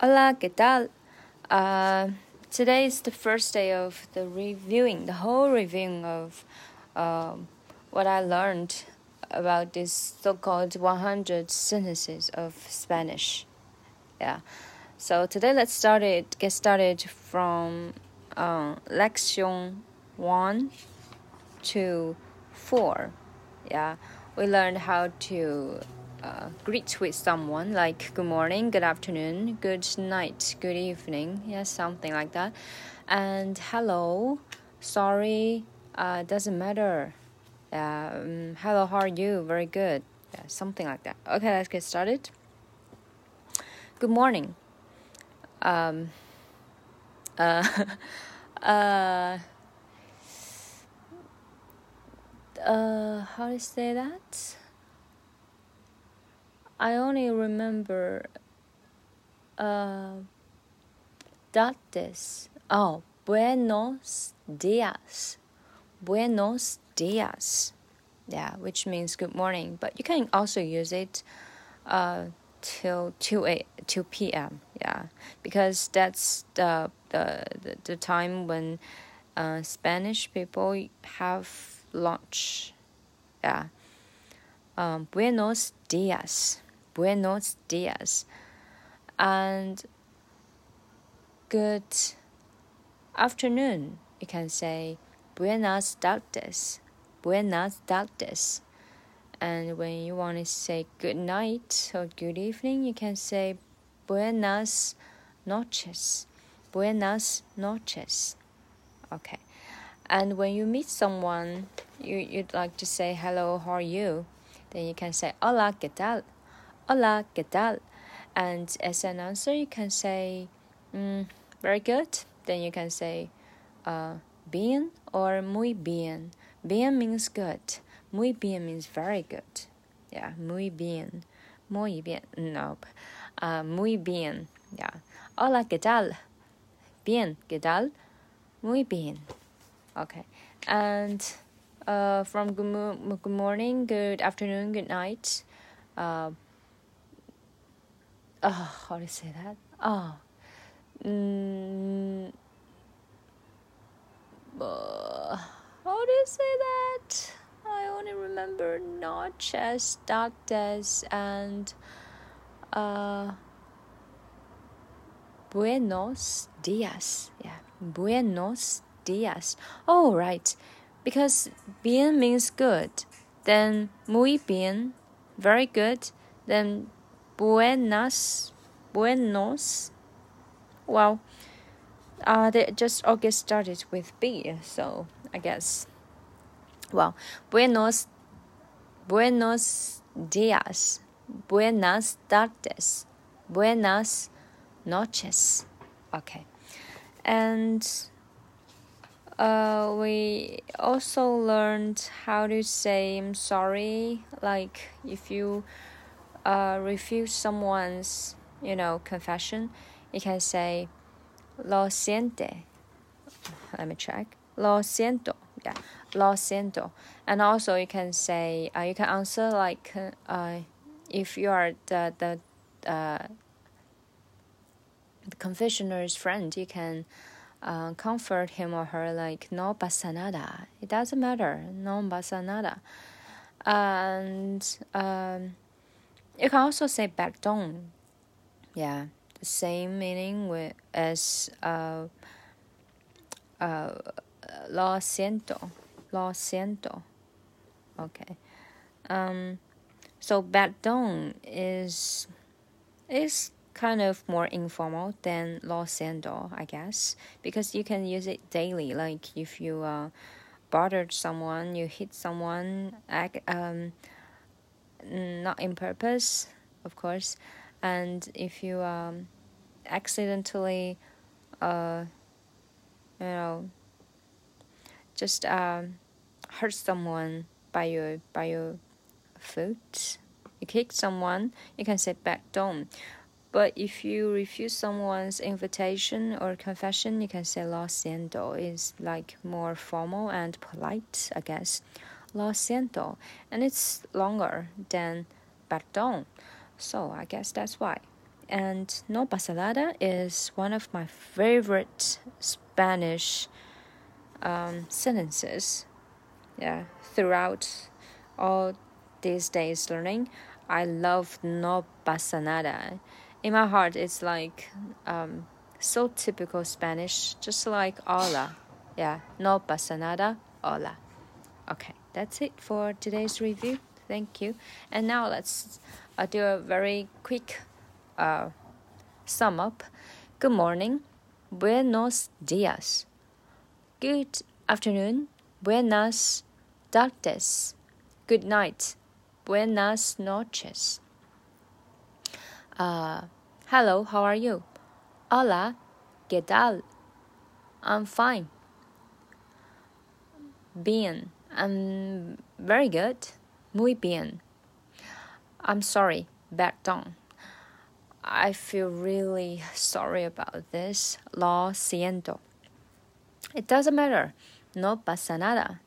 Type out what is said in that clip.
Hola, ¿qué tal? Uh, today is the first day of the reviewing, the whole reviewing of um, what I learned about this so-called 100 sentences of Spanish. Yeah. So today let's start it. Get started from uh, lection one to four. Yeah, we learned how to uh, greet with someone like good morning, good afternoon, good night, good evening, yeah, something like that. And hello, sorry, uh, doesn't matter. Um, hello, how are you? Very good. Yeah, something like that. Okay, let's get started. Good morning. Um, uh, uh, uh, how do you say that? I only remember uh, this. Oh, buenos dias. Buenos dias. Yeah, which means good morning. But you can also use it uh, till 2, a, 2 p.m. Yeah, because that's the, the, the, the time when uh, Spanish people have lunch. Yeah. Um, buenos dias buenos dias and good afternoon. You can say buenas tardes, buenas tardes. And when you want to say good night or good evening, you can say buenas noches, buenas noches. Okay. And when you meet someone, you, you'd like to say hello, how are you? Then you can say hola, ¿qué tal? Hola, ¿qué tal? And as an answer, you can say, mm, very good. Then you can say, uh, bien or muy bien. Bien means good. Muy bien means very good. Yeah, muy bien. Muy bien. Nope. Uh, muy bien. Yeah. Hola, ¿qué tal? Bien, ¿qué tal? Muy bien. Okay. And uh, from good, good morning, good afternoon, good night. Uh, oh, how do you say that? Oh, mm, uh, how do you say that? I only remember noches, tardes, and uh, buenos dias. Yeah, buenos dias. Oh, right. Because bien means good. Then muy bien, very good. Then buenas, buenos. Well, uh, they just all get started with B, so I guess. Well, buenos, buenos días, buenas tardes, buenas noches. Okay, and uh, we also learned how to say I'm sorry, like if you uh, refuse someone's, you know, confession, you can say, lo siente. Let me check. Lo siento. Yeah, lo siento. And also, you can say, uh, you can answer like, uh, if you are the the uh, the confessioner's friend, you can uh, comfort him or her like, no pasa nada. It doesn't matter. No pasa nada. And um, you can also say perdón. Yeah, the same meaning with as uh, uh, lo siento, lo siento. Okay. Um, so perdón is is kind of more informal than lo siento, I guess, because you can use it daily. Like if you uh, bothered someone, you hit someone, um not in purpose, of course. And if you um, accidentally, uh, you know, just um, hurt someone by your by your foot, you kick someone, you can say perdón. But if you refuse someone's invitation or confession, you can say lo siento. It's like more formal and polite, I guess lo siento, and it's longer than perdón. So I guess that's why. and no pasa nada is one of my favorite Spanish um, sentences. Yeah, throughout all these days learning, I love no pasa nada. In my heart, it's like um, so typical Spanish, just like hola. Yeah, no pasa nada, hola. Okay, that's it for today's review. Thank you. And now let's uh, do a very quick uh, sum up. Good morning. Buenos dias. Good afternoon. Buenas tardes. Good night. Buenas noches. Uh, hello, how are you? Hola, ¿qué tal? I'm fine. Bien. I'm very good. Muy bien. I'm sorry. Perdón. I feel really sorry about this. Lo siento. It doesn't matter. No pasa nada.